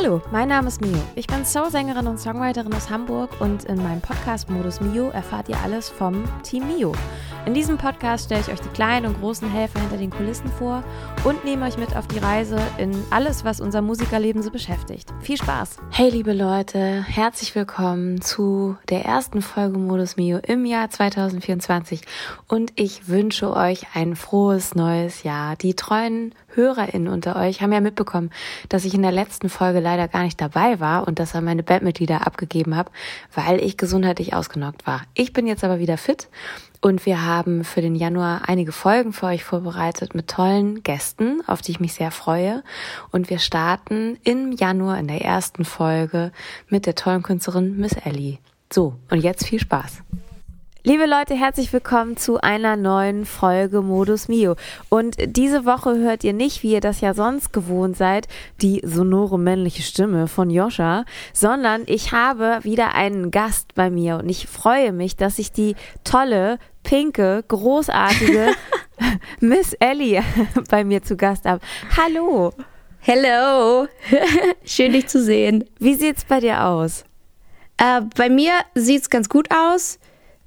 Hallo, mein Name ist Mio. Ich bin Soul-Sängerin und Songwriterin aus Hamburg und in meinem Podcast-Modus Mio erfahrt ihr alles vom Team Mio. In diesem Podcast stelle ich euch die kleinen und großen Helfer hinter den Kulissen vor und nehme euch mit auf die Reise in alles, was unser Musikerleben so beschäftigt. Viel Spaß! Hey liebe Leute, herzlich willkommen zu der ersten Folge Modus Mio im Jahr 2024 und ich wünsche euch ein frohes neues Jahr. Die treuen HörerInnen unter euch haben ja mitbekommen, dass ich in der letzten Folge leider gar nicht dabei war und dass er meine Bandmitglieder abgegeben habe, weil ich gesundheitlich ausgenockt war. Ich bin jetzt aber wieder fit und wir haben für den Januar einige Folgen für euch vorbereitet mit tollen Gästen, auf die ich mich sehr freue. Und wir starten im Januar in der ersten Folge mit der tollen Künstlerin Miss Ellie. So, und jetzt viel Spaß. Liebe Leute, herzlich willkommen zu einer neuen Folge Modus Mio. Und diese Woche hört ihr nicht, wie ihr das ja sonst gewohnt seid, die sonore männliche Stimme von Joscha, sondern ich habe wieder einen Gast bei mir und ich freue mich, dass ich die tolle, pinke, großartige Miss Ellie bei mir zu Gast habe. Hallo. Hello. Schön dich zu sehen. Wie sieht's bei dir aus? Äh, bei mir sieht's ganz gut aus.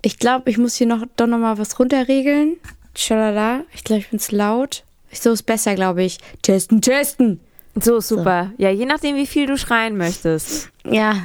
Ich glaube, ich muss hier noch doch noch mal was runterregeln. Schalala. Ich glaube, ich bin zu laut. So ist besser, glaube ich. Testen, testen. So, super. So. Ja, je nachdem, wie viel du schreien möchtest. Ja.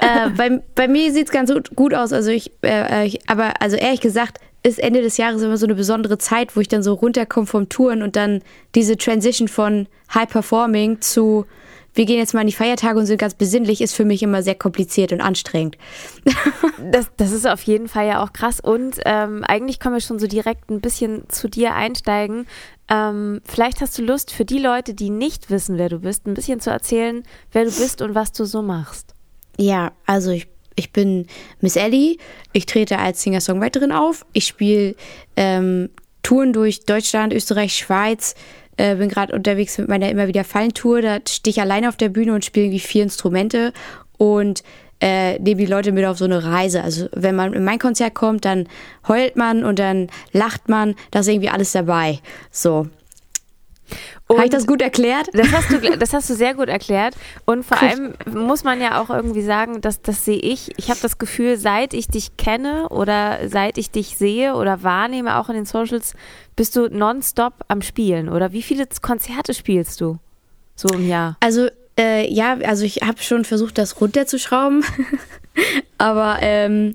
äh, bei, bei mir sieht es ganz gut aus. Also ich, äh, ich, aber also ehrlich gesagt, ist Ende des Jahres immer so eine besondere Zeit, wo ich dann so runterkomme vom Touren und dann diese Transition von High Performing zu wir gehen jetzt mal in die Feiertage und sind ganz besinnlich, ist für mich immer sehr kompliziert und anstrengend. das, das ist auf jeden Fall ja auch krass. Und ähm, eigentlich können wir schon so direkt ein bisschen zu dir einsteigen. Ähm, vielleicht hast du Lust, für die Leute, die nicht wissen, wer du bist, ein bisschen zu erzählen, wer du bist und was du so machst. Ja, also ich ich bin Miss Ellie. Ich trete als Singer-Songwriterin auf. Ich spiele ähm, Touren durch Deutschland, Österreich, Schweiz, äh, bin gerade unterwegs mit meiner immer wieder Fallentour. Da stehe ich alleine auf der Bühne und spiele irgendwie vier Instrumente und äh, nehme die Leute mit auf so eine Reise. Also wenn man in mein Konzert kommt, dann heult man und dann lacht man. Da ist irgendwie alles dabei. So. Habe ich das gut erklärt? Das hast, du, das hast du sehr gut erklärt. Und vor allem muss man ja auch irgendwie sagen, dass das sehe ich. Ich habe das Gefühl, seit ich dich kenne oder seit ich dich sehe oder wahrnehme, auch in den Socials, bist du nonstop am Spielen. Oder wie viele Konzerte spielst du so im Jahr? Also äh, ja, also ich habe schon versucht, das runterzuschrauben. Aber ähm,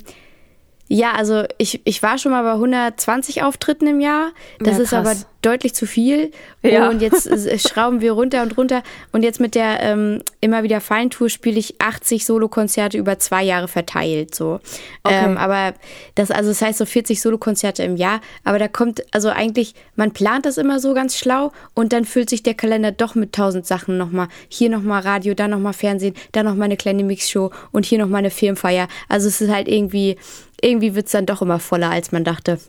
ja, also ich, ich war schon mal bei 120 Auftritten im Jahr. Das ja, ist aber deutlich zu viel. Ja. Und jetzt schrauben wir runter und runter. Und jetzt mit der ähm, immer wieder Fallentour spiele ich 80 Solokonzerte über zwei Jahre verteilt. So. Okay. Ähm, aber das, also das heißt so 40 Solokonzerte im Jahr. Aber da kommt, also eigentlich, man plant das immer so ganz schlau und dann füllt sich der Kalender doch mit tausend Sachen nochmal. Hier nochmal Radio, da nochmal Fernsehen, da nochmal eine kleine Mixshow und hier nochmal eine Filmfeier. Also es ist halt irgendwie irgendwie wird es dann doch immer voller, als man dachte.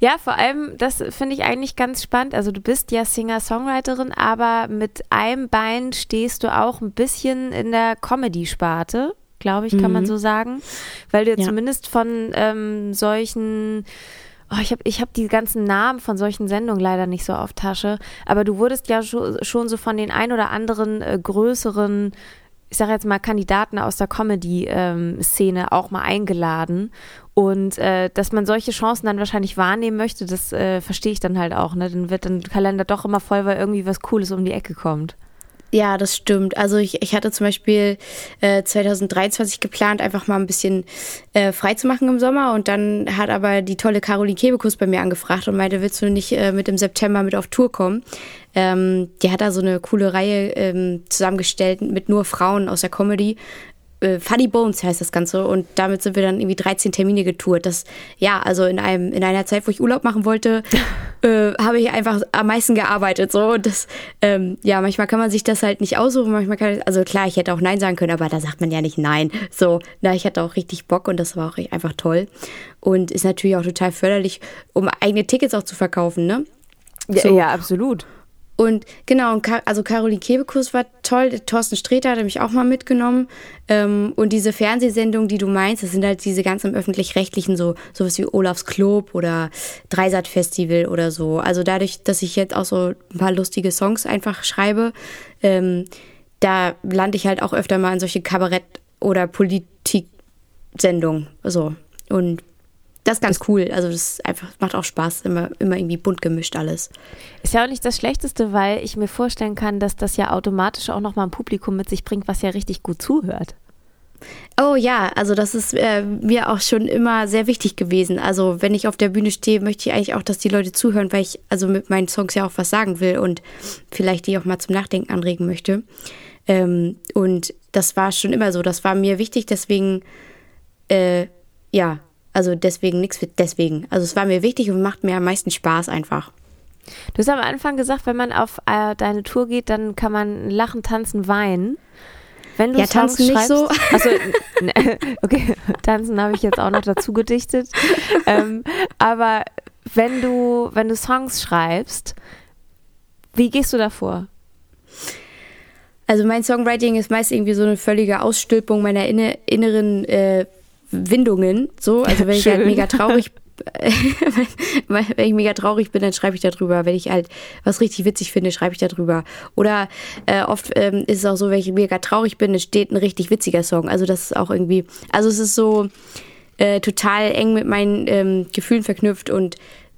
Ja, vor allem, das finde ich eigentlich ganz spannend. Also du bist ja Singer-Songwriterin, aber mit einem Bein stehst du auch ein bisschen in der Comedy-Sparte, glaube ich, kann mhm. man so sagen. Weil du ja. zumindest von ähm, solchen Oh, ich habe ich hab die ganzen Namen von solchen Sendungen leider nicht so auf Tasche. Aber du wurdest ja schon, so von den ein oder anderen äh, größeren ich sage jetzt mal, Kandidaten aus der Comedy-Szene ähm, auch mal eingeladen. Und äh, dass man solche Chancen dann wahrscheinlich wahrnehmen möchte, das äh, verstehe ich dann halt auch. Ne? Dann wird dann der Kalender doch immer voll, weil irgendwie was Cooles um die Ecke kommt. Ja, das stimmt. Also ich, ich hatte zum Beispiel äh, 2023 geplant, einfach mal ein bisschen äh, frei zu machen im Sommer und dann hat aber die tolle Caroline Kebekus bei mir angefragt und meinte, willst du nicht äh, mit im September mit auf Tour kommen? Ähm, die hat da so eine coole Reihe ähm, zusammengestellt mit nur Frauen aus der Comedy äh, Funny Bones heißt das Ganze und damit sind wir dann irgendwie 13 Termine getourt. Das, ja, also in einem, in einer Zeit, wo ich Urlaub machen wollte, äh, habe ich einfach am meisten gearbeitet, so. Und das, ähm, ja, manchmal kann man sich das halt nicht aussuchen, manchmal kann, also klar, ich hätte auch Nein sagen können, aber da sagt man ja nicht Nein. So, na, ich hatte auch richtig Bock und das war auch einfach toll. Und ist natürlich auch total förderlich, um eigene Tickets auch zu verkaufen, ne? So. Ja, ja, absolut. Und genau, also Caroline Kebekus war toll, Thorsten Sträter hat mich auch mal mitgenommen. Ähm, und diese Fernsehsendungen, die du meinst, das sind halt diese ganzen öffentlich-rechtlichen, so sowas wie Olafs Club oder Dreisat Festival oder so. Also dadurch, dass ich jetzt auch so ein paar lustige Songs einfach schreibe, ähm, da lande ich halt auch öfter mal in solche Kabarett- oder Politik-Sendungen. So. Und das ist ganz cool. Also das einfach macht auch Spaß, immer, immer irgendwie bunt gemischt alles. Ist ja auch nicht das Schlechteste, weil ich mir vorstellen kann, dass das ja automatisch auch nochmal ein Publikum mit sich bringt, was ja richtig gut zuhört. Oh ja, also das ist äh, mir auch schon immer sehr wichtig gewesen. Also wenn ich auf der Bühne stehe, möchte ich eigentlich auch, dass die Leute zuhören, weil ich also mit meinen Songs ja auch was sagen will und vielleicht die auch mal zum Nachdenken anregen möchte. Ähm, und das war schon immer so. Das war mir wichtig, deswegen, äh, ja, also deswegen nichts mit deswegen. Also es war mir wichtig und macht mir am meisten Spaß einfach. Du hast am Anfang gesagt, wenn man auf äh, deine Tour geht, dann kann man lachen, tanzen, weinen. Wenn du ja, Songs tanzen nicht so. Also, okay, tanzen habe ich jetzt auch noch dazu gedichtet. Ähm, aber wenn du, wenn du Songs schreibst, wie gehst du davor? Also mein Songwriting ist meist irgendwie so eine völlige Ausstülpung meiner inne, inneren äh, Windungen. So, also wenn Schön. ich halt mega traurig wenn ich mega traurig bin, dann schreibe ich darüber. Wenn ich halt was richtig witzig finde, schreibe ich darüber. Oder äh, oft ähm, ist es auch so, wenn ich mega traurig bin, entsteht ein richtig witziger Song. Also das ist auch irgendwie, also es ist so äh, total eng mit meinen ähm, Gefühlen verknüpft und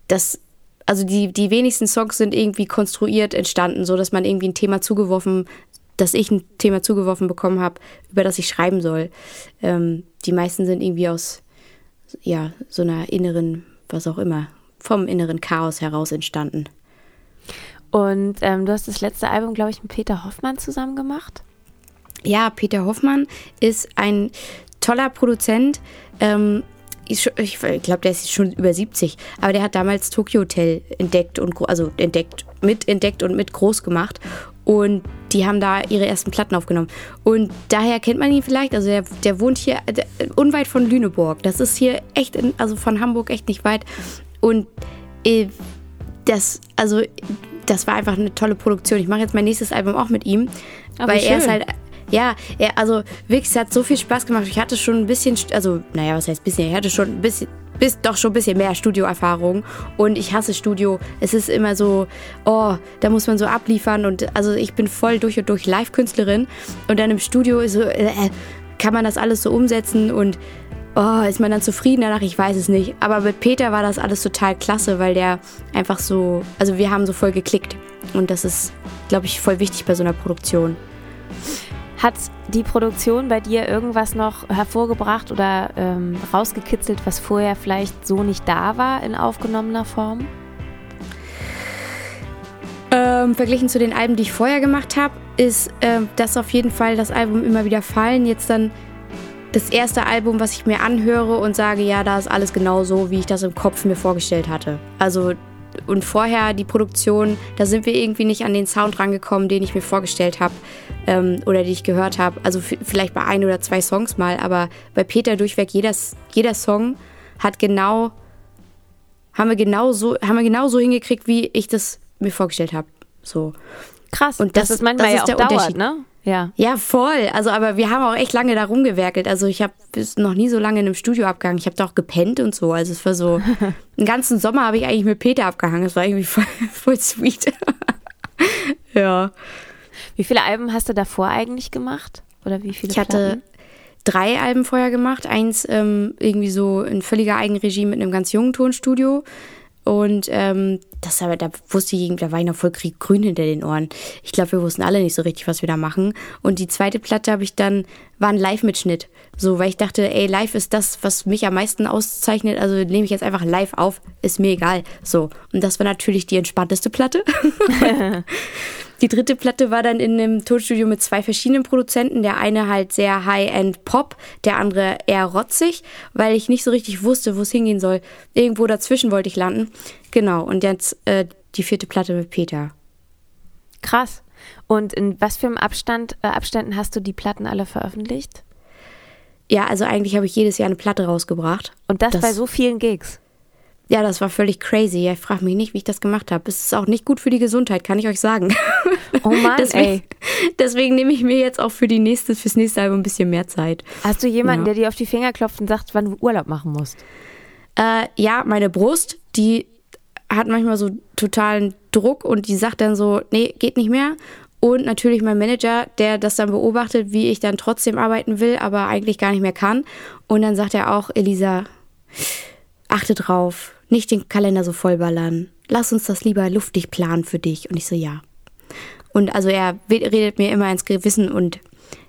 das, also die, die wenigsten Songs sind irgendwie konstruiert entstanden, so dass man irgendwie ein Thema zugeworfen dass ich ein Thema zugeworfen bekommen habe, über das ich schreiben soll. Ähm, die meisten sind irgendwie aus ja, so einer inneren, was auch immer, vom inneren Chaos heraus entstanden. Und ähm, du hast das letzte Album, glaube ich, mit Peter Hoffmann zusammen gemacht? Ja, Peter Hoffmann ist ein toller Produzent. Ähm, ich, ich glaube, der ist schon über 70, aber der hat damals Tokyo Hotel entdeckt und also entdeckt, mitentdeckt und mit groß gemacht. Und die haben da ihre ersten Platten aufgenommen. Und daher kennt man ihn vielleicht. Also der, der wohnt hier der, unweit von Lüneburg. Das ist hier echt, in, also von Hamburg echt nicht weit. Und äh, das, also das war einfach eine tolle Produktion. Ich mache jetzt mein nächstes Album auch mit ihm, Aber weil schön. er ist halt ja, er, also wirklich, es hat so viel Spaß gemacht. Ich hatte schon ein bisschen, also, naja, was heißt bisschen? Ich hatte schon ein bisschen, bis doch schon ein bisschen mehr Studioerfahrung und ich hasse Studio. Es ist immer so, oh, da muss man so abliefern und also ich bin voll durch und durch Live-Künstlerin und dann im Studio so, äh, kann man das alles so umsetzen und oh, ist man dann zufrieden danach? Ich weiß es nicht. Aber mit Peter war das alles total klasse, weil der einfach so, also wir haben so voll geklickt und das ist, glaube ich, voll wichtig bei so einer Produktion. Hat die Produktion bei dir irgendwas noch hervorgebracht oder ähm, rausgekitzelt, was vorher vielleicht so nicht da war in aufgenommener Form? Ähm, verglichen zu den Alben, die ich vorher gemacht habe, ist ähm, das auf jeden Fall das Album immer wieder fallen. Jetzt dann das erste Album, was ich mir anhöre und sage, ja, da ist alles genau so, wie ich das im Kopf mir vorgestellt hatte. Also und vorher die Produktion, da sind wir irgendwie nicht an den Sound rangekommen, den ich mir vorgestellt habe ähm, oder die ich gehört habe. Also vielleicht bei ein oder zwei Songs mal, aber bei Peter durchweg jeder, jeder Song hat genau, haben wir genau so, haben wir genau so hingekriegt, wie ich das mir vorgestellt habe. So. Krass. Und das, das ist manchmal das ist ja auch dauert, ne? Ja. Ja, voll. Also, aber wir haben auch echt lange da rumgewerkelt. Also, ich habe noch nie so lange in einem Studio abgehangen. Ich habe da auch gepennt und so. Also, es war so, einen ganzen Sommer habe ich eigentlich mit Peter abgehangen. Das war irgendwie voll, voll sweet. ja. Wie viele Alben hast du davor eigentlich gemacht? Oder wie viele? Ich hatte Platten? drei Alben vorher gemacht. Eins ähm, irgendwie so in völliger Eigenregie mit einem ganz jungen Tonstudio. Und ähm, das aber, da wusste ich, da war ich noch voll grün hinter den Ohren. Ich glaube, wir wussten alle nicht so richtig, was wir da machen. Und die zweite Platte habe ich dann, war ein Live-Mitschnitt. So, weil ich dachte, ey, live ist das, was mich am meisten auszeichnet. Also nehme ich jetzt einfach live auf, ist mir egal. So. Und das war natürlich die entspannteste Platte. Die dritte Platte war dann in einem Tonstudio mit zwei verschiedenen Produzenten. Der eine halt sehr High-End Pop, der andere eher rotzig, weil ich nicht so richtig wusste, wo es hingehen soll. Irgendwo dazwischen wollte ich landen. Genau, und jetzt äh, die vierte Platte mit Peter. Krass. Und in was für einem Abstand, äh, Abständen hast du die Platten alle veröffentlicht? Ja, also eigentlich habe ich jedes Jahr eine Platte rausgebracht. Und das, das bei so vielen Gigs? Ja, das war völlig crazy. Ich frage mich nicht, wie ich das gemacht habe. Es ist auch nicht gut für die Gesundheit, kann ich euch sagen. Oh Mann, deswegen, ey. Deswegen nehme ich mir jetzt auch für die nächste, fürs nächste Album ein bisschen mehr Zeit. Hast du jemanden, ja. der dir auf die Finger klopft und sagt, wann du Urlaub machen musst? Äh, ja, meine Brust, die hat manchmal so totalen Druck und die sagt dann so, nee, geht nicht mehr. Und natürlich mein Manager, der das dann beobachtet, wie ich dann trotzdem arbeiten will, aber eigentlich gar nicht mehr kann. Und dann sagt er auch, Elisa, achte drauf, nicht den Kalender so vollballern. Lass uns das lieber luftig planen für dich. Und ich so, ja. Und also er redet mir immer ins Gewissen und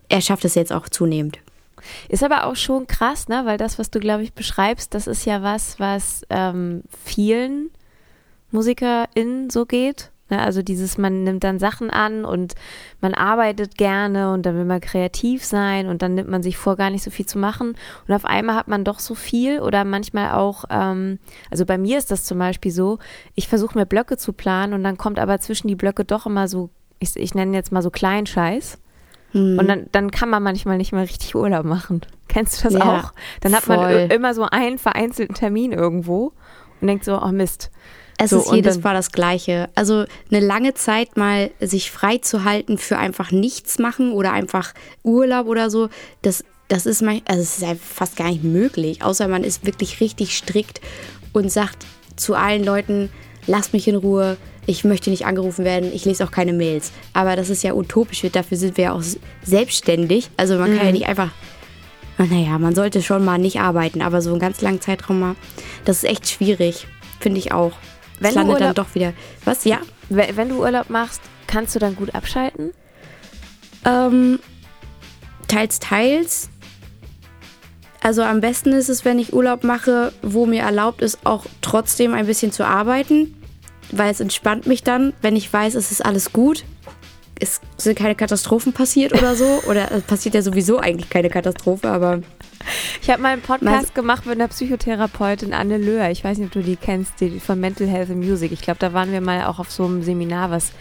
er schafft es jetzt auch zunehmend. Ist aber auch schon krass, ne? Weil das, was du, glaube ich, beschreibst, das ist ja was, was ähm, vielen MusikerInnen so geht. Ne? Also dieses, man nimmt dann Sachen an und man arbeitet gerne und dann will man kreativ sein und dann nimmt man sich vor, gar nicht so viel zu machen. Und auf einmal hat man doch so viel oder manchmal auch, ähm, also bei mir ist das zum Beispiel so, ich versuche mir Blöcke zu planen und dann kommt aber zwischen die Blöcke doch immer so, ich, ich nenne jetzt mal so Kleinscheiß. Hm. Und dann, dann kann man manchmal nicht mehr richtig Urlaub machen. Kennst du das ja, auch? Dann hat voll. man immer so einen vereinzelten Termin irgendwo und denkt so, oh Mist. Es so, ist jedes Mal das Gleiche. Also eine lange Zeit mal sich frei zu halten für einfach nichts machen oder einfach Urlaub oder so, das, das ist mein, also es ist fast gar nicht möglich, außer man ist wirklich richtig strikt und sagt zu allen Leuten, lasst mich in Ruhe, ich möchte nicht angerufen werden, ich lese auch keine Mails. Aber das ist ja utopisch, dafür sind wir ja auch selbstständig. Also man kann mhm. ja nicht einfach, naja, man sollte schon mal nicht arbeiten, aber so einen ganz langen Zeitraum mal, das ist echt schwierig, finde ich auch. Wenn landet Urlaub, dann doch wieder. Was? Ja? Wenn du Urlaub machst, kannst du dann gut abschalten? Ähm, teils, teils. Also am besten ist es, wenn ich Urlaub mache, wo mir erlaubt ist, auch trotzdem ein bisschen zu arbeiten, weil es entspannt mich dann, wenn ich weiß, es ist alles gut. Es sind keine Katastrophen passiert oder so. Oder es passiert ja sowieso eigentlich keine Katastrophe, aber ich habe mal einen Podcast Was? gemacht mit einer Psychotherapeutin Anne Löhr. Ich weiß nicht, ob du die kennst, die von Mental Health and Music. Ich glaube, da waren wir mal auch auf so einem Seminar, was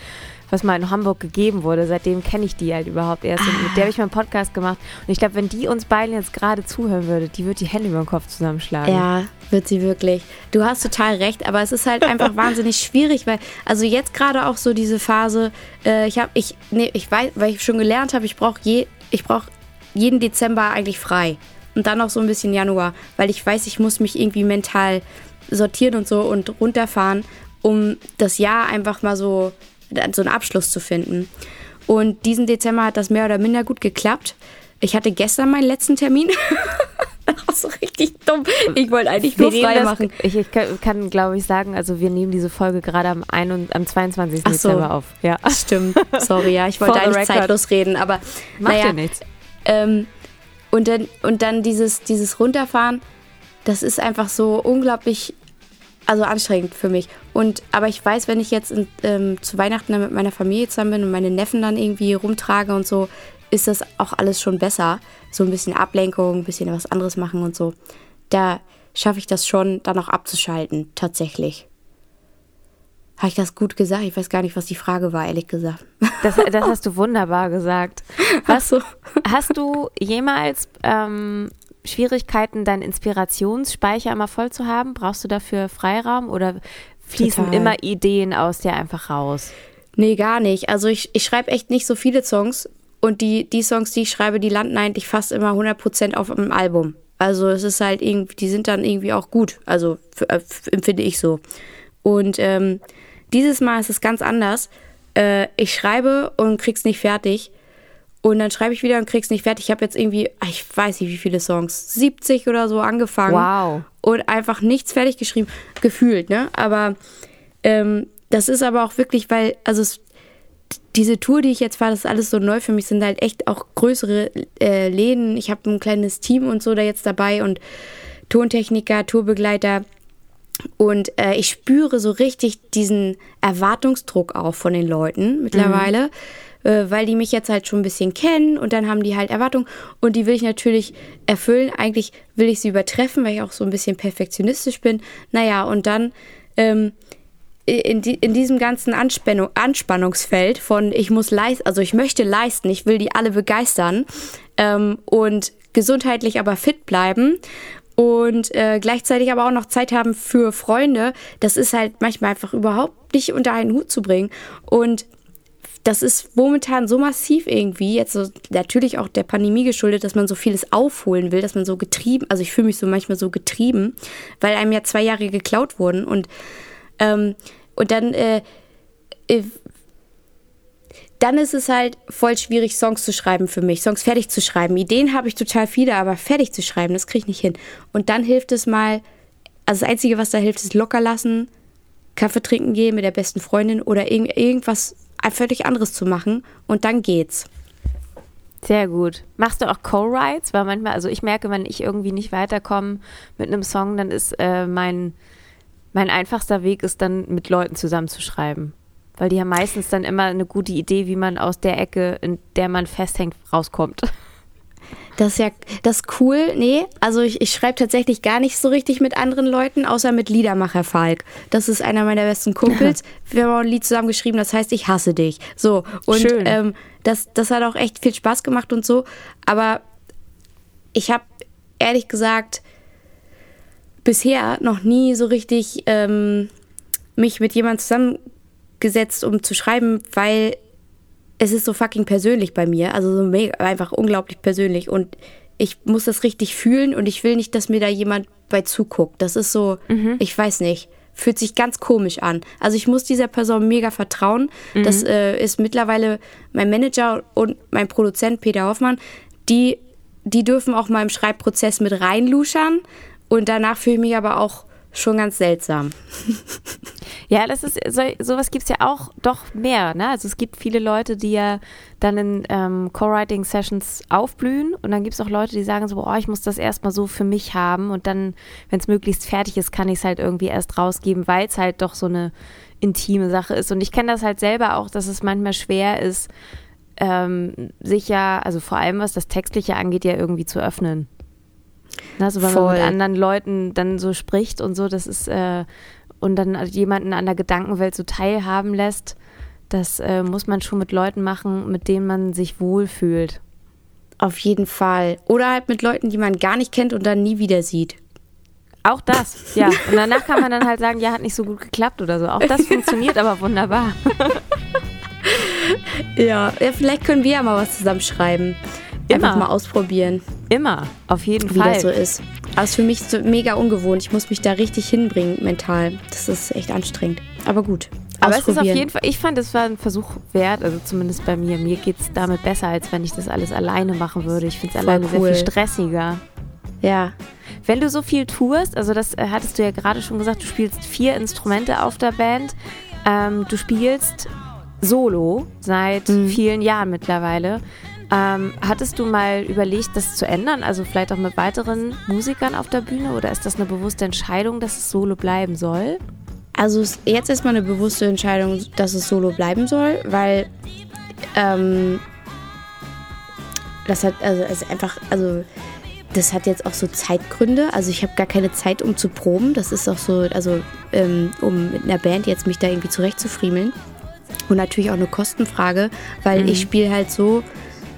was mal in Hamburg gegeben wurde. Seitdem kenne ich die halt überhaupt erst. Und mit der habe ich mal einen Podcast gemacht. Und ich glaube, wenn die uns beiden jetzt gerade zuhören würde, die würde die Hände über den Kopf zusammenschlagen. Ja, wird sie wirklich. Du hast total recht, aber es ist halt einfach wahnsinnig schwierig, weil, also jetzt gerade auch so diese Phase, äh, ich habe, ich, nee, ich weiß, weil ich schon gelernt habe, ich brauche je, ich brauche jeden Dezember eigentlich frei und dann noch so ein bisschen Januar, weil ich weiß, ich muss mich irgendwie mental sortieren und so und runterfahren, um das Jahr einfach mal so, so einen Abschluss zu finden. Und diesen Dezember hat das mehr oder minder gut geklappt. Ich hatte gestern meinen letzten Termin. das ist so richtig dumm. Ich wollte eigentlich nur frei das, machen. Ich, ich kann, kann glaube ich, sagen, also wir nehmen diese Folge gerade am, am 22. So, Dezember auf. Ja. Stimmt. Sorry, ja. Ich wollte eigentlich zeitlos reden, aber. Macht naja, ja nichts. Ähm, und dann, und dann dieses, dieses Runterfahren, das ist einfach so unglaublich, also anstrengend für mich. Und, aber ich weiß, wenn ich jetzt in, ähm, zu Weihnachten dann mit meiner Familie zusammen bin und meine Neffen dann irgendwie rumtrage und so, ist das auch alles schon besser. So ein bisschen Ablenkung, ein bisschen was anderes machen und so. Da schaffe ich das schon, dann auch abzuschalten, tatsächlich. Habe ich das gut gesagt? Ich weiß gar nicht, was die Frage war, ehrlich gesagt. Das, das hast du wunderbar gesagt. Was, so. Hast du jemals ähm, Schwierigkeiten, deinen Inspirationsspeicher immer voll zu haben? Brauchst du dafür Freiraum oder fließen Total. immer Ideen aus dir einfach raus? Nee, gar nicht. Also ich, ich schreibe echt nicht so viele Songs und die, die Songs, die ich schreibe, die landen eigentlich fast immer 100% auf einem Album. Also es ist halt irgendwie, die sind dann irgendwie auch gut. Also äh, empfinde ich so. Und ähm, dieses Mal ist es ganz anders. Äh, ich schreibe und krieg's nicht fertig. Und dann schreibe ich wieder und krieg's nicht fertig. Ich habe jetzt irgendwie, ich weiß nicht wie viele Songs, 70 oder so angefangen. Wow. Und einfach nichts fertig geschrieben. Gefühlt, ne? Aber ähm, das ist aber auch wirklich, weil, also es, diese Tour, die ich jetzt war, das ist alles so neu für mich, sind halt echt auch größere äh, Läden. Ich habe ein kleines Team und so da jetzt dabei und Tontechniker, Tourbegleiter. Und äh, ich spüre so richtig diesen Erwartungsdruck auch von den Leuten mittlerweile, mhm. äh, weil die mich jetzt halt schon ein bisschen kennen und dann haben die halt Erwartungen und die will ich natürlich erfüllen. Eigentlich will ich sie übertreffen, weil ich auch so ein bisschen perfektionistisch bin. Naja, und dann ähm, in, die, in diesem ganzen Anspannung, Anspannungsfeld von ich muss leisten, also ich möchte leisten, ich will die alle begeistern ähm, und gesundheitlich aber fit bleiben und äh, gleichzeitig aber auch noch Zeit haben für Freunde, das ist halt manchmal einfach überhaupt nicht unter einen Hut zu bringen. Und das ist momentan so massiv irgendwie, jetzt so, natürlich auch der Pandemie geschuldet, dass man so vieles aufholen will, dass man so getrieben, also ich fühle mich so manchmal so getrieben, weil einem ja zwei Jahre geklaut wurden und, ähm, und dann äh, äh dann ist es halt voll schwierig, Songs zu schreiben für mich, Songs fertig zu schreiben. Ideen habe ich total viele, aber fertig zu schreiben, das kriege ich nicht hin. Und dann hilft es mal, also das Einzige, was da hilft, ist locker lassen, Kaffee trinken gehen mit der besten Freundin oder irg irgendwas völlig anderes zu machen und dann geht's. Sehr gut. Machst du auch Co-Writes? Weil manchmal, also ich merke, wenn ich irgendwie nicht weiterkomme mit einem Song, dann ist äh, mein, mein einfachster Weg, ist dann mit Leuten zusammenzuschreiben. Weil die haben meistens dann immer eine gute Idee, wie man aus der Ecke, in der man festhängt, rauskommt. Das ist ja, das ist cool. Nee, also ich, ich schreibe tatsächlich gar nicht so richtig mit anderen Leuten, außer mit Liedermacher Falk. Das ist einer meiner besten Kumpels. Wir haben auch ein Lied zusammen geschrieben, das heißt Ich hasse dich. So. Und Schön. Ähm, das, das hat auch echt viel Spaß gemacht und so. Aber ich habe ehrlich gesagt bisher noch nie so richtig ähm, mich mit jemandem zusammengesetzt, um zu schreiben, weil es ist so fucking persönlich bei mir. Also so mega, einfach unglaublich persönlich. Und ich muss das richtig fühlen und ich will nicht, dass mir da jemand bei zuguckt. Das ist so, mhm. ich weiß nicht fühlt sich ganz komisch an. Also ich muss dieser Person mega vertrauen. Mhm. Das äh, ist mittlerweile mein Manager und mein Produzent Peter Hoffmann. Die, die dürfen auch mal im Schreibprozess mit reinluschern. Und danach fühle ich mich aber auch schon ganz seltsam. Ja, das ist, so, sowas gibt es ja auch doch mehr. Ne? Also es gibt viele Leute, die ja dann in ähm, Co-Writing-Sessions aufblühen und dann gibt es auch Leute, die sagen so, oh, ich muss das erstmal so für mich haben und dann, wenn es möglichst fertig ist, kann ich es halt irgendwie erst rausgeben, weil es halt doch so eine intime Sache ist. Und ich kenne das halt selber auch, dass es manchmal schwer ist, ähm, sich ja, also vor allem was das Textliche angeht, ja irgendwie zu öffnen. Also wenn Voll. man mit anderen Leuten dann so spricht und so, das ist äh, und dann jemanden an der Gedankenwelt so teilhaben lässt, das äh, muss man schon mit Leuten machen, mit denen man sich wohlfühlt. Auf jeden Fall. Oder halt mit Leuten, die man gar nicht kennt und dann nie wieder sieht. Auch das, ja. Und danach kann man dann halt sagen, ja, hat nicht so gut geklappt oder so. Auch das funktioniert aber wunderbar. ja, ja, vielleicht können wir ja mal was zusammenschreiben. Immer. Einfach mal ausprobieren. Immer, auf jeden wie Fall. Wie das so ist. Aber es ist für mich so mega ungewohnt. Ich muss mich da richtig hinbringen mental. Das ist echt anstrengend. Aber gut. Aber es ist auf jeden Fall, ich fand, es war ein Versuch wert, also zumindest bei mir. Mir geht es damit besser, als wenn ich das alles alleine machen würde. Ich finde es alleine cool. sehr viel stressiger. Ja. Wenn du so viel tust, also das äh, hattest du ja gerade schon gesagt, du spielst vier Instrumente auf der Band. Ähm, du spielst solo seit mhm. vielen Jahren mittlerweile. Ähm, hattest du mal überlegt, das zu ändern? Also vielleicht auch mit weiteren Musikern auf der Bühne? Oder ist das eine bewusste Entscheidung, dass es solo bleiben soll? Also jetzt ist mal eine bewusste Entscheidung, dass es solo bleiben soll, weil ähm, das hat also, also einfach, also das hat jetzt auch so Zeitgründe. Also ich habe gar keine Zeit, um zu proben. Das ist auch so, also ähm, um mit einer Band jetzt mich da irgendwie zurechtzufriemeln. Und natürlich auch eine Kostenfrage, weil mhm. ich spiele halt so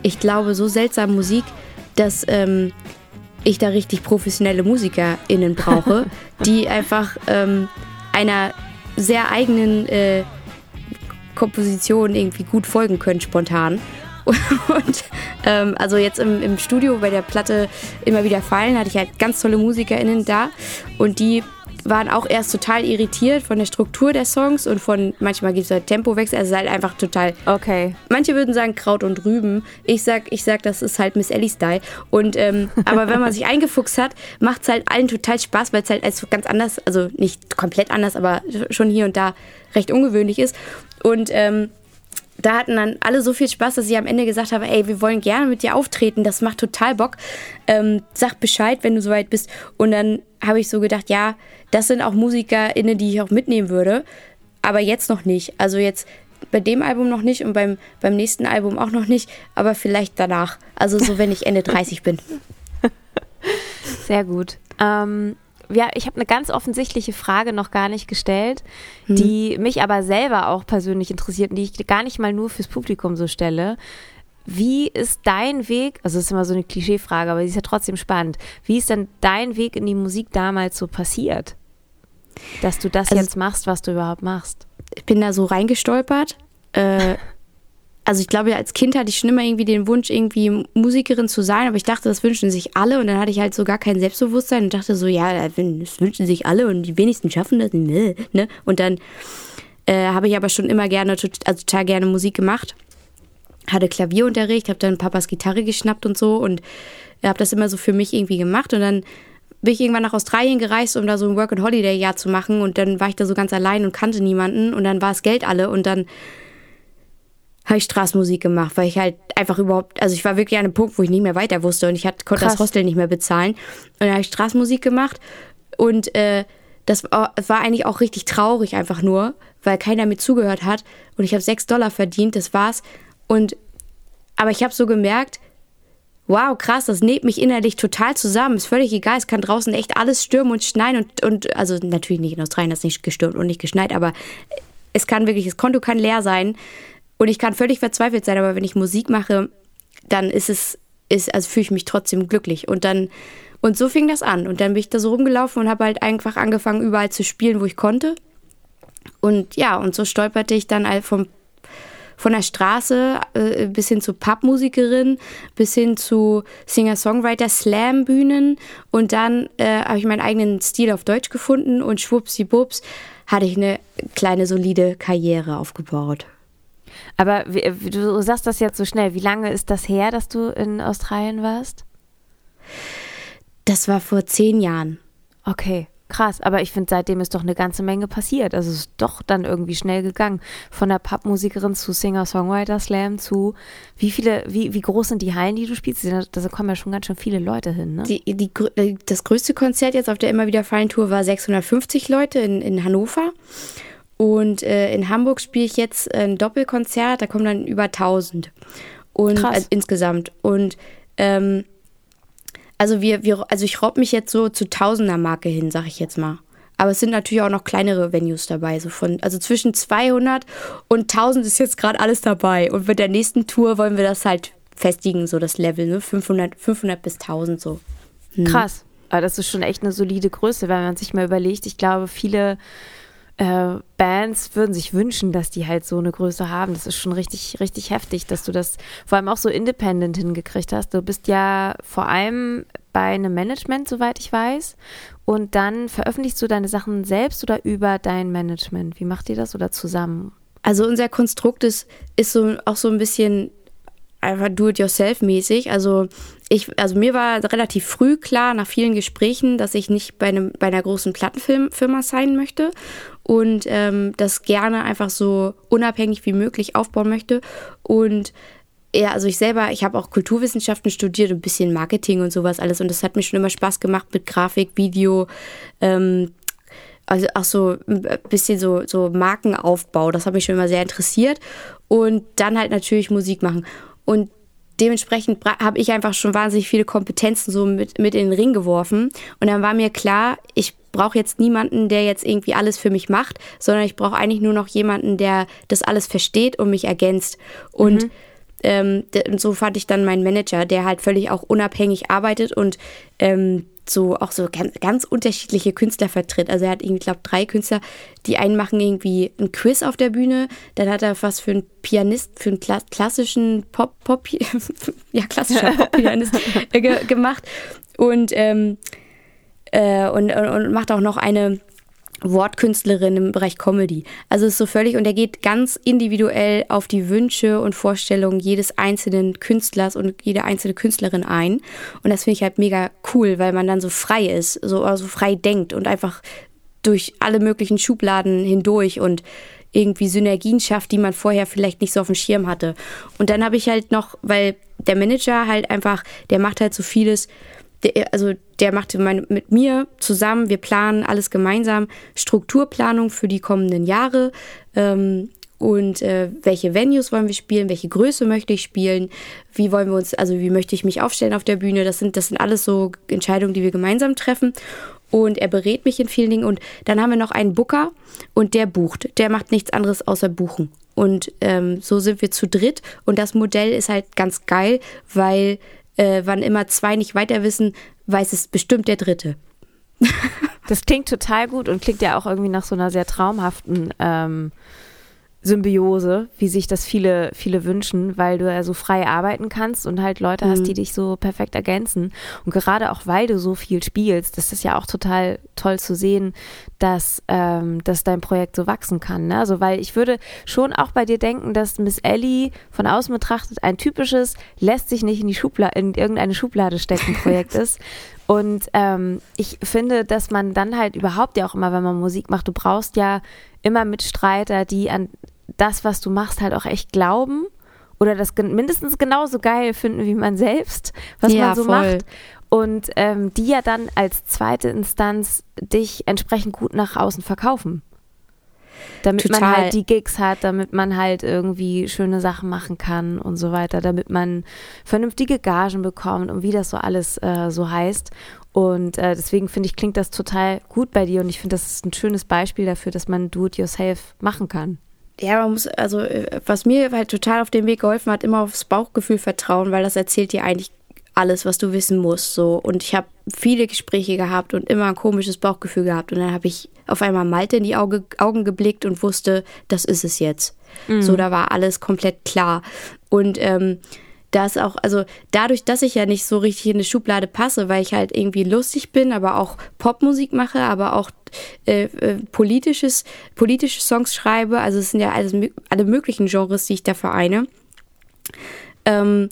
ich glaube, so seltsam Musik, dass ähm, ich da richtig professionelle MusikerInnen brauche, die einfach ähm, einer sehr eigenen äh, Komposition irgendwie gut folgen können, spontan. Und ähm, also jetzt im, im Studio bei der Platte immer wieder fallen, hatte ich halt ganz tolle MusikerInnen da und die waren auch erst total irritiert von der Struktur der Songs und von manchmal gibt es halt Tempowechsel, also halt einfach total. Okay. Manche würden sagen Kraut und Rüben. Ich sag, ich sag, das ist halt Miss Ellie Style. Und ähm, aber wenn man sich eingefuchst hat, macht es halt allen total Spaß, weil es halt als ganz anders, also nicht komplett anders, aber schon hier und da recht ungewöhnlich ist. Und ähm, da hatten dann alle so viel Spaß, dass ich am Ende gesagt habe, ey, wir wollen gerne mit dir auftreten, das macht total Bock. Ähm, sag Bescheid, wenn du soweit bist. Und dann habe ich so gedacht, ja, das sind auch MusikerInnen, die ich auch mitnehmen würde. Aber jetzt noch nicht. Also jetzt bei dem Album noch nicht und beim, beim nächsten Album auch noch nicht, aber vielleicht danach. Also so, wenn ich Ende 30 bin. Sehr gut. Ähm, ja, ich habe eine ganz offensichtliche Frage noch gar nicht gestellt, hm. die mich aber selber auch persönlich interessiert und die ich gar nicht mal nur fürs Publikum so stelle. Wie ist dein Weg, also das ist immer so eine Klischeefrage, aber sie ist ja trotzdem spannend. Wie ist denn dein Weg in die Musik damals so passiert? Dass du das also, jetzt machst, was du überhaupt machst? Ich bin da so reingestolpert. Äh, also ich glaube, als Kind hatte ich schon immer irgendwie den Wunsch, irgendwie Musikerin zu sein, aber ich dachte, das wünschen sich alle und dann hatte ich halt so gar kein Selbstbewusstsein und dachte so, ja, das wünschen sich alle und die wenigsten schaffen das, ne? ne? Und dann äh, habe ich aber schon immer gerne, also total gerne Musik gemacht hatte Klavierunterricht, habe dann Papas Gitarre geschnappt und so und habe das immer so für mich irgendwie gemacht und dann bin ich irgendwann nach Australien gereist, um da so ein Work-and-Holiday-Jahr zu machen und dann war ich da so ganz allein und kannte niemanden und dann war das Geld alle und dann habe ich Straßenmusik gemacht, weil ich halt einfach überhaupt, also ich war wirklich an einem Punkt, wo ich nicht mehr weiter wusste und ich hat, konnte Krass. das Hostel nicht mehr bezahlen. Und dann habe ich Straßenmusik gemacht und äh, das war, war eigentlich auch richtig traurig einfach nur, weil keiner mir zugehört hat und ich habe sechs Dollar verdient, das war's. Und aber ich habe so gemerkt, wow, krass, das näht mich innerlich total zusammen. Ist völlig egal, es kann draußen echt alles stürmen und schneien und, und also natürlich nicht in Australien, das ist nicht gestürmt und nicht geschneit, aber es kann wirklich, das Konto kann leer sein und ich kann völlig verzweifelt sein, aber wenn ich Musik mache, dann ist es, ist, also fühle ich mich trotzdem glücklich und dann und so fing das an und dann bin ich da so rumgelaufen und habe halt einfach angefangen überall zu spielen, wo ich konnte. Und ja, und so stolperte ich dann vom von der Straße äh, bis hin zu Pubmusikerin, bis hin zu Singer-Songwriter, Slam-Bühnen und dann äh, habe ich meinen eigenen Stil auf Deutsch gefunden und schwuppsiwupps hatte ich eine kleine solide Karriere aufgebaut. Aber wie, du sagst das jetzt so schnell. Wie lange ist das her, dass du in Australien warst? Das war vor zehn Jahren. Okay. Krass, aber ich finde, seitdem ist doch eine ganze Menge passiert. Also es ist doch dann irgendwie schnell gegangen. Von der Popmusikerin zu Singer-Songwriter-Slam zu wie viele, wie, wie groß sind die Hallen, die du spielst? Da kommen ja schon ganz schön viele Leute hin, ne? Die, die, äh, das größte Konzert jetzt auf der Immer wieder Fallen Tour war 650 Leute in, in Hannover. Und äh, in Hamburg spiele ich jetzt ein Doppelkonzert, da kommen dann über 1000. Und Krass. Also insgesamt. Und ähm, also wir, wir, also ich robb mich jetzt so zu Tausender-Marke hin, sag ich jetzt mal. Aber es sind natürlich auch noch kleinere Venues dabei. So von, also zwischen 200 und 1000 ist jetzt gerade alles dabei. Und mit der nächsten Tour wollen wir das halt festigen, so das Level, ne? 500, 500 bis 1000 so. Hm. Krass. Aber das ist schon echt eine solide Größe, wenn man sich mal überlegt. Ich glaube, viele äh, Bands würden sich wünschen, dass die halt so eine Größe haben. Das ist schon richtig, richtig heftig, dass du das vor allem auch so independent hingekriegt hast. Du bist ja vor allem bei einem Management, soweit ich weiß. Und dann veröffentlichst du deine Sachen selbst oder über dein Management? Wie macht ihr das oder zusammen? Also unser Konstrukt ist, ist so auch so ein bisschen einfach do-it-yourself-mäßig. Also ich, also mir war relativ früh klar, nach vielen Gesprächen, dass ich nicht bei, einem, bei einer großen Plattenfirma sein möchte und ähm, das gerne einfach so unabhängig wie möglich aufbauen möchte. Und ja, also ich selber, ich habe auch Kulturwissenschaften studiert, ein bisschen Marketing und sowas alles. Und das hat mir schon immer Spaß gemacht mit Grafik, Video, ähm, also auch so ein bisschen so, so Markenaufbau. Das hat mich schon immer sehr interessiert. Und dann halt natürlich Musik machen. Und dementsprechend habe ich einfach schon wahnsinnig viele Kompetenzen so mit, mit in den Ring geworfen. Und dann war mir klar, ich brauche jetzt niemanden, der jetzt irgendwie alles für mich macht, sondern ich brauche eigentlich nur noch jemanden, der das alles versteht und mich ergänzt. Und mhm. ähm, so fand ich dann meinen Manager, der halt völlig auch unabhängig arbeitet und ähm, so auch so ganz, ganz unterschiedliche Künstler vertritt. Also er hat irgendwie, glaube drei Künstler. Die einen machen irgendwie ein Quiz auf der Bühne, dann hat er was für einen Pianist, für einen Kla klassischen Pop, Pop, ja klassischer Pop-Pianist äh, ge gemacht und, ähm, äh, und und macht auch noch eine Wortkünstlerin im Bereich Comedy. Also ist so völlig und er geht ganz individuell auf die Wünsche und Vorstellungen jedes einzelnen Künstlers und jede einzelne Künstlerin ein. Und das finde ich halt mega cool, weil man dann so frei ist, so also frei denkt und einfach durch alle möglichen Schubladen hindurch und irgendwie Synergien schafft, die man vorher vielleicht nicht so auf dem Schirm hatte. Und dann habe ich halt noch, weil der Manager halt einfach, der macht halt so vieles, der, also der macht mit mir zusammen, wir planen alles gemeinsam, Strukturplanung für die kommenden Jahre. Ähm, und äh, welche Venues wollen wir spielen, welche Größe möchte ich spielen, wie wollen wir uns, also wie möchte ich mich aufstellen auf der Bühne. Das sind, das sind alles so Entscheidungen, die wir gemeinsam treffen. Und er berät mich in vielen Dingen. Und dann haben wir noch einen Booker und der bucht. Der macht nichts anderes außer buchen. Und ähm, so sind wir zu dritt. Und das Modell ist halt ganz geil, weil äh, wann immer zwei nicht weiter wissen, weiß es bestimmt der Dritte. das klingt total gut und klingt ja auch irgendwie nach so einer sehr traumhaften ähm, Symbiose, wie sich das viele, viele wünschen, weil du ja so frei arbeiten kannst und halt Leute mhm. hast, die dich so perfekt ergänzen. Und gerade auch, weil du so viel spielst, das ist ja auch total toll zu sehen, dass, ähm, dass dein Projekt so wachsen kann. Ne? Also, weil ich würde schon auch bei dir denken, dass Miss Ellie von außen betrachtet ein typisches, lässt sich nicht in die Schublade, in irgendeine Schublade stecken Projekt ist. Und ähm, ich finde, dass man dann halt überhaupt ja auch immer, wenn man Musik macht, du brauchst ja immer Mitstreiter, die an das, was du machst, halt auch echt glauben oder das mindestens genauso geil finden wie man selbst, was ja, man so voll. macht. Und ähm, die ja dann als zweite Instanz dich entsprechend gut nach außen verkaufen. Damit Total. man halt die Gigs hat, damit man halt irgendwie schöne Sachen machen kann und so weiter, damit man vernünftige Gagen bekommt und wie das so alles äh, so heißt. Und äh, deswegen finde ich, klingt das total gut bei dir und ich finde, das ist ein schönes Beispiel dafür, dass man Do-it-yourself machen kann. Ja, man muss, also äh, was mir halt total auf dem Weg geholfen hat, immer aufs Bauchgefühl vertrauen, weil das erzählt dir eigentlich alles, was du wissen musst. So. Und ich habe viele Gespräche gehabt und immer ein komisches Bauchgefühl gehabt. Und dann habe ich auf einmal Malte in die Auge, Augen geblickt und wusste, das ist es jetzt. Mhm. So, da war alles komplett klar. Und ähm, das auch, also dadurch, dass ich ja nicht so richtig in eine Schublade passe, weil ich halt irgendwie lustig bin, aber auch Popmusik mache, aber auch äh, äh, politisches, politische Songs schreibe, also es sind ja alles, alle möglichen Genres, die ich da vereine. Ähm,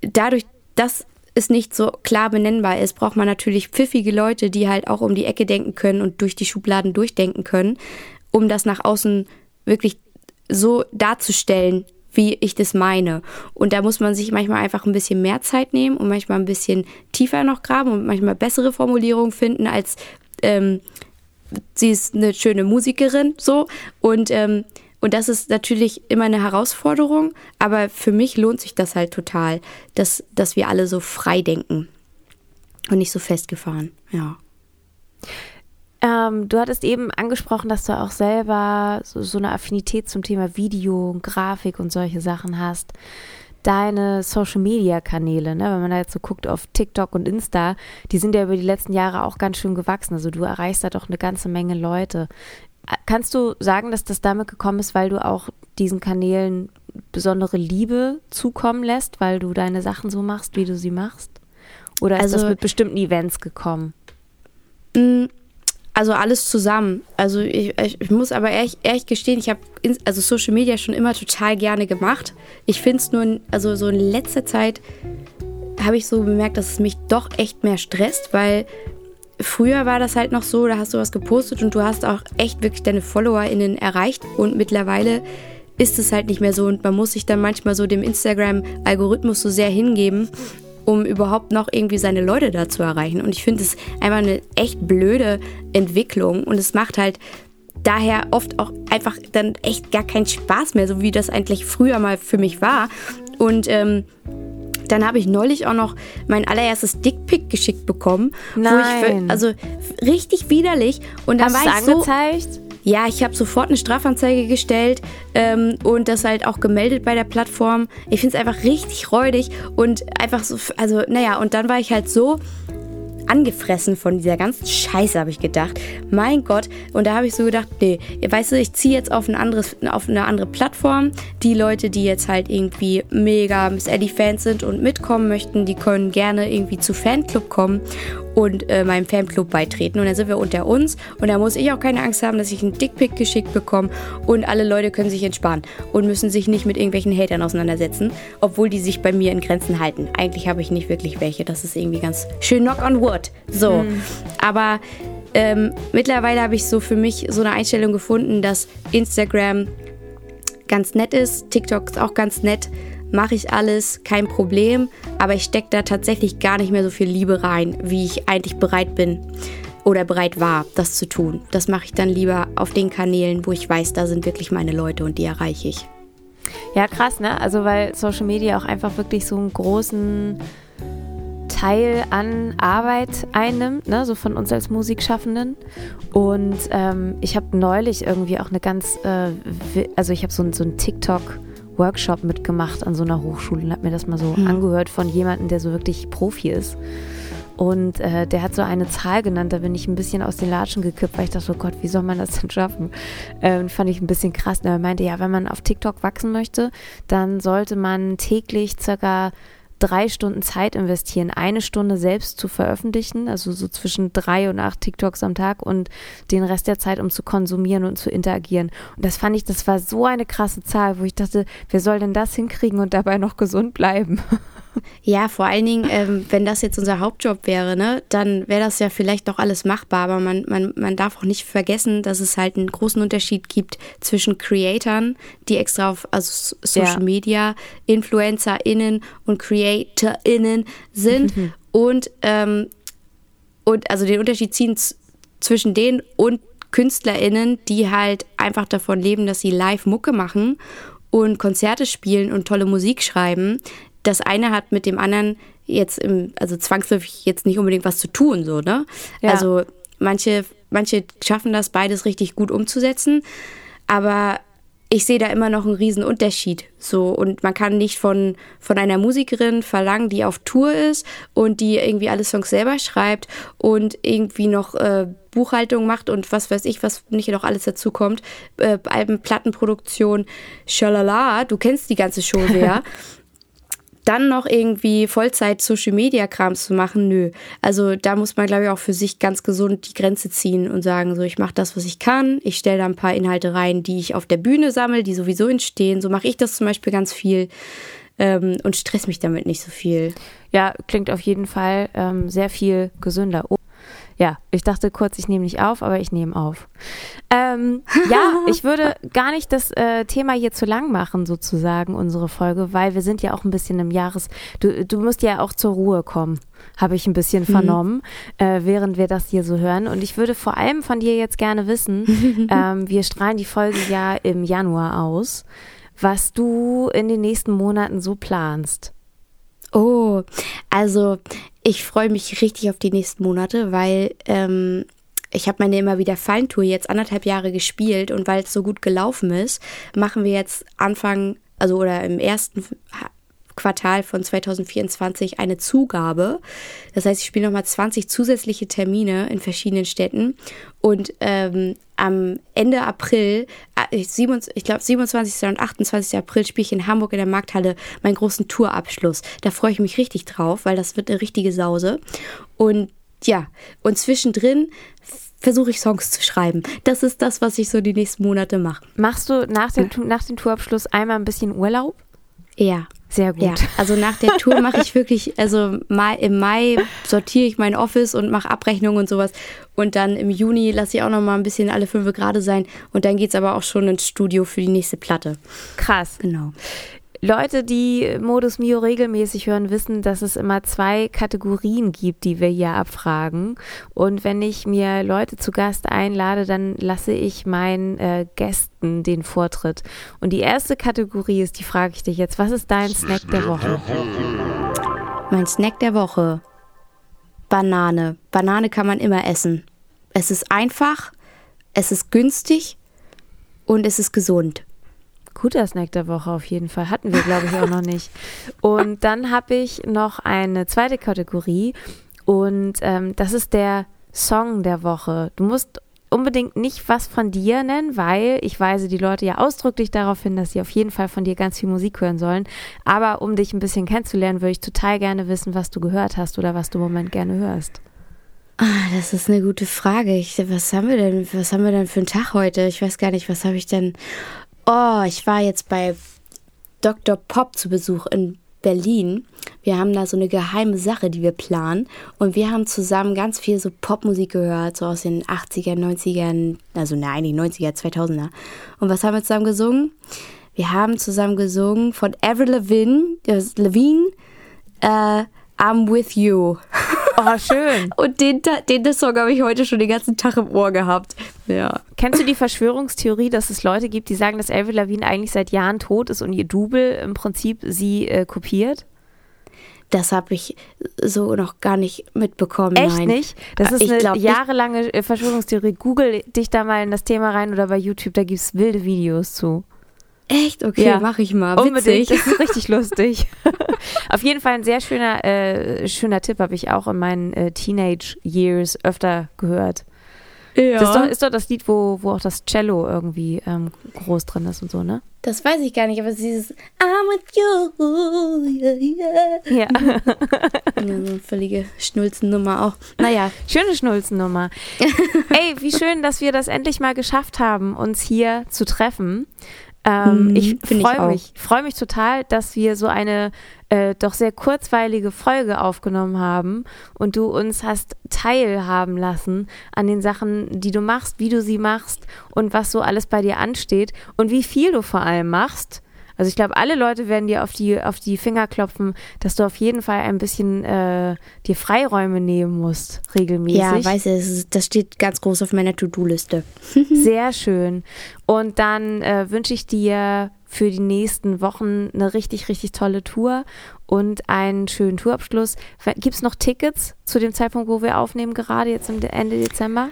dadurch, dass es nicht so klar benennbar ist, braucht man natürlich pfiffige Leute, die halt auch um die Ecke denken können und durch die Schubladen durchdenken können, um das nach außen wirklich so darzustellen, wie ich das meine. Und da muss man sich manchmal einfach ein bisschen mehr Zeit nehmen und manchmal ein bisschen tiefer noch graben und manchmal bessere Formulierungen finden als ähm, sie ist eine schöne Musikerin so und ähm, und das ist natürlich immer eine Herausforderung, aber für mich lohnt sich das halt total, dass, dass wir alle so frei denken und nicht so festgefahren, ja. Ähm, du hattest eben angesprochen, dass du auch selber so, so eine Affinität zum Thema Video und Grafik und solche Sachen hast. Deine Social Media Kanäle, ne, wenn man da jetzt so guckt auf TikTok und Insta, die sind ja über die letzten Jahre auch ganz schön gewachsen. Also du erreichst da doch eine ganze Menge Leute. Kannst du sagen, dass das damit gekommen ist, weil du auch diesen Kanälen besondere Liebe zukommen lässt, weil du deine Sachen so machst, wie du sie machst? Oder ist also, das mit bestimmten Events gekommen? Also alles zusammen. Also ich, ich muss aber ehrlich, ehrlich gestehen, ich habe also Social Media schon immer total gerne gemacht. Ich finde es nur, also so in letzter Zeit habe ich so bemerkt, dass es mich doch echt mehr stresst, weil früher war das halt noch so, da hast du was gepostet und du hast auch echt wirklich deine FollowerInnen erreicht und mittlerweile ist es halt nicht mehr so und man muss sich dann manchmal so dem Instagram-Algorithmus so sehr hingeben, um überhaupt noch irgendwie seine Leute da zu erreichen. Und ich finde es einfach eine echt blöde Entwicklung und es macht halt daher oft auch einfach dann echt gar keinen Spaß mehr, so wie das eigentlich früher mal für mich war. Und ähm, dann habe ich neulich auch noch mein allererstes Dickpick geschickt bekommen. Nein. Ich, also richtig widerlich. Und dann Hast war ich angezeigt? so. Ja, ich habe sofort eine Strafanzeige gestellt ähm, und das halt auch gemeldet bei der Plattform. Ich finde es einfach richtig räudig und einfach so, also naja, und dann war ich halt so angefressen von dieser ganzen Scheiße, habe ich gedacht. Mein Gott. Und da habe ich so gedacht, nee, weißt du, ich ziehe jetzt auf, ein anderes, auf eine andere Plattform. Die Leute, die jetzt halt irgendwie mega Miss Eddie-Fans sind und mitkommen möchten, die können gerne irgendwie zu Fanclub kommen und äh, meinem Fanclub beitreten. Und dann sind wir unter uns und da muss ich auch keine Angst haben, dass ich einen Dickpick geschickt bekomme und alle Leute können sich entspannen und müssen sich nicht mit irgendwelchen Hatern auseinandersetzen, obwohl die sich bei mir in Grenzen halten. Eigentlich habe ich nicht wirklich welche. Das ist irgendwie ganz schön knock on wood. So. Mhm. Aber ähm, mittlerweile habe ich so für mich so eine Einstellung gefunden, dass Instagram ganz nett ist, TikTok ist auch ganz nett mache ich alles, kein Problem, aber ich stecke da tatsächlich gar nicht mehr so viel Liebe rein, wie ich eigentlich bereit bin oder bereit war, das zu tun. Das mache ich dann lieber auf den Kanälen, wo ich weiß, da sind wirklich meine Leute und die erreiche ich. Ja, krass, ne? Also weil Social Media auch einfach wirklich so einen großen Teil an Arbeit einnimmt, ne? so von uns als Musikschaffenden. Und ähm, ich habe neulich irgendwie auch eine ganz, äh, also ich habe so, so ein TikTok- Workshop mitgemacht an so einer Hochschule und habe mir das mal so mhm. angehört von jemandem, der so wirklich Profi ist. Und äh, der hat so eine Zahl genannt, da bin ich ein bisschen aus den Latschen gekippt, weil ich dachte, oh Gott, wie soll man das denn schaffen? Ähm, fand ich ein bisschen krass. Und er meinte, ja, wenn man auf TikTok wachsen möchte, dann sollte man täglich circa drei Stunden Zeit investieren, eine Stunde selbst zu veröffentlichen, also so zwischen drei und acht TikToks am Tag und den Rest der Zeit, um zu konsumieren und zu interagieren. Und das fand ich, das war so eine krasse Zahl, wo ich dachte, wer soll denn das hinkriegen und dabei noch gesund bleiben? Ja, vor allen Dingen, ähm, wenn das jetzt unser Hauptjob wäre, ne, dann wäre das ja vielleicht doch alles machbar, aber man, man, man darf auch nicht vergessen, dass es halt einen großen Unterschied gibt zwischen Creatoren, die extra auf also Social ja. Media, InfluencerInnen und CreatorInnen sind mhm. und, ähm, und also den Unterschied ziehen zwischen denen und KünstlerInnen, die halt einfach davon leben, dass sie live Mucke machen und Konzerte spielen und tolle Musik schreiben, das eine hat mit dem anderen jetzt im, also zwangsläufig jetzt nicht unbedingt was zu tun, so, ne? Ja. Also manche, manche schaffen das beides richtig gut umzusetzen, aber ich sehe da immer noch einen riesen Unterschied. So, und man kann nicht von, von einer Musikerin verlangen, die auf Tour ist und die irgendwie alle Songs selber schreibt und irgendwie noch äh, Buchhaltung macht und was weiß ich, was nicht noch alles dazu kommt. Äh, Alben, Plattenproduktion, schalala, du kennst die ganze Show sehr. Dann noch irgendwie Vollzeit Social Media Krams zu machen, nö. Also da muss man, glaube ich, auch für sich ganz gesund die Grenze ziehen und sagen, so ich mache das, was ich kann. Ich stelle da ein paar Inhalte rein, die ich auf der Bühne sammle, die sowieso entstehen. So mache ich das zum Beispiel ganz viel ähm, und stress mich damit nicht so viel. Ja, klingt auf jeden Fall ähm, sehr viel gesünder. Ja, ich dachte kurz, ich nehme nicht auf, aber ich nehme auf. Ähm, ja, ich würde gar nicht das äh, Thema hier zu lang machen, sozusagen, unsere Folge, weil wir sind ja auch ein bisschen im Jahres. Du, du musst ja auch zur Ruhe kommen, habe ich ein bisschen mhm. vernommen, äh, während wir das hier so hören. Und ich würde vor allem von dir jetzt gerne wissen, ähm, wir strahlen die Folge ja im Januar aus, was du in den nächsten Monaten so planst. Oh, also ich freue mich richtig auf die nächsten Monate, weil ähm, ich habe meine immer wieder Feintour jetzt anderthalb Jahre gespielt und weil es so gut gelaufen ist, machen wir jetzt Anfang, also oder im ersten Quartal von 2024 eine Zugabe. Das heißt, ich spiele nochmal 20 zusätzliche Termine in verschiedenen Städten. Und ähm, am Ende April, äh, ich glaube 27. und 28. April, spiele ich in Hamburg in der Markthalle meinen großen Tourabschluss. Da freue ich mich richtig drauf, weil das wird eine richtige Sause. Und ja, und zwischendrin versuche ich Songs zu schreiben. Das ist das, was ich so die nächsten Monate mache. Machst du nach dem, nach dem Tourabschluss einmal ein bisschen Urlaub? Ja. Sehr gut. Ja, also nach der Tour mache ich wirklich, also Mai, im Mai sortiere ich mein Office und mache Abrechnungen und sowas. Und dann im Juni lasse ich auch noch mal ein bisschen alle fünf Grade sein. Und dann geht es aber auch schon ins Studio für die nächste Platte. Krass. Genau. Leute, die Modus Mio regelmäßig hören, wissen, dass es immer zwei Kategorien gibt, die wir hier abfragen. Und wenn ich mir Leute zu Gast einlade, dann lasse ich meinen äh, Gästen den Vortritt. Und die erste Kategorie ist, die frage ich dich jetzt, was ist dein Snack der Woche? Mein Snack der Woche. Banane. Banane kann man immer essen. Es ist einfach, es ist günstig und es ist gesund. Guter Snack der Woche auf jeden Fall. Hatten wir, glaube ich, auch noch nicht. Und dann habe ich noch eine zweite Kategorie und ähm, das ist der Song der Woche. Du musst unbedingt nicht was von dir nennen, weil ich weise die Leute ja ausdrücklich darauf hin, dass sie auf jeden Fall von dir ganz viel Musik hören sollen. Aber um dich ein bisschen kennenzulernen, würde ich total gerne wissen, was du gehört hast oder was du im Moment gerne hörst. Ah, das ist eine gute Frage. Ich, was haben wir denn? Was haben wir denn für einen Tag heute? Ich weiß gar nicht, was habe ich denn? Oh, ich war jetzt bei Dr. Pop zu Besuch in Berlin. Wir haben da so eine geheime Sache, die wir planen. Und wir haben zusammen ganz viel so Popmusik gehört, so aus den 80er, 90ern, also nein, die 90er, 2000er. Und was haben wir zusammen gesungen? Wir haben zusammen gesungen von Avril Lavigne, äh, Lavigne äh, I'm with you. Oh, schön. Und den, den Song habe ich heute schon den ganzen Tag im Ohr gehabt. Ja. Kennst du die Verschwörungstheorie, dass es Leute gibt, die sagen, dass Avril Lavigne eigentlich seit Jahren tot ist und ihr Double im Prinzip sie äh, kopiert? Das habe ich so noch gar nicht mitbekommen. Echt nein. nicht? Das ist ich eine jahrelange äh, Verschwörungstheorie. Google dich da mal in das Thema rein oder bei YouTube, da gibt es wilde Videos zu. Echt? Okay, ja. mache ich mal. Witzig. Unbedingt, das ist richtig lustig. Auf jeden Fall ein sehr schöner, äh, schöner Tipp, habe ich auch in meinen äh, Teenage Years öfter gehört. Ja. Das ist doch, ist doch das Lied, wo, wo auch das Cello irgendwie ähm, groß drin ist und so, ne? Das weiß ich gar nicht, aber es ist dieses I'm with you. Yeah, yeah. Ja. ja so eine völlige Schnulzennummer auch. Naja. Schöne Schnulzennummer. Ey, wie schön, dass wir das endlich mal geschafft haben, uns hier zu treffen. Ähm, mhm, ich freue mich, freue mich total, dass wir so eine äh, doch sehr kurzweilige Folge aufgenommen haben und du uns hast teilhaben lassen an den Sachen, die du machst, wie du sie machst und was so alles bei dir ansteht und wie viel du vor allem machst. Also ich glaube, alle Leute werden dir auf die, auf die Finger klopfen, dass du auf jeden Fall ein bisschen äh, dir Freiräume nehmen musst, regelmäßig. Ja, weiß ich, das steht ganz groß auf meiner To-Do-Liste. Sehr schön. Und dann äh, wünsche ich dir für die nächsten Wochen eine richtig, richtig tolle Tour und einen schönen Tourabschluss. Gibt es noch Tickets zu dem Zeitpunkt, wo wir aufnehmen, gerade jetzt Ende Dezember?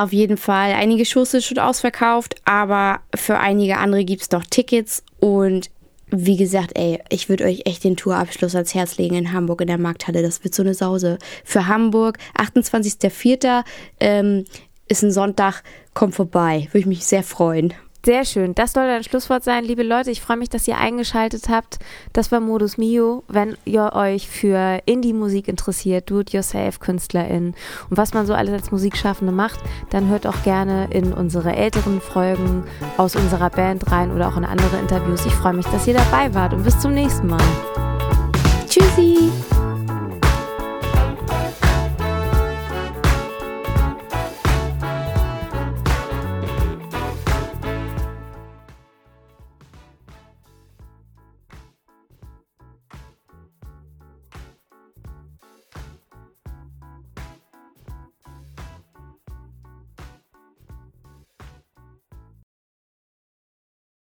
Auf jeden Fall. Einige Shows sind schon ausverkauft, aber für einige andere gibt es noch Tickets. Und wie gesagt, ey, ich würde euch echt den Tourabschluss ans Herz legen in Hamburg in der Markthalle. Das wird so eine Sause. Für Hamburg, 28.04. Ähm, ist ein Sonntag, kommt vorbei. Würde ich mich sehr freuen. Sehr schön. Das soll ein Schlusswort sein. Liebe Leute, ich freue mich, dass ihr eingeschaltet habt. Das war Modus Mio. Wenn ihr euch für Indie-Musik interessiert, Do-it-yourself-KünstlerInnen und was man so alles als Musikschaffende macht, dann hört auch gerne in unsere älteren Folgen aus unserer Band rein oder auch in andere Interviews. Ich freue mich, dass ihr dabei wart und bis zum nächsten Mal.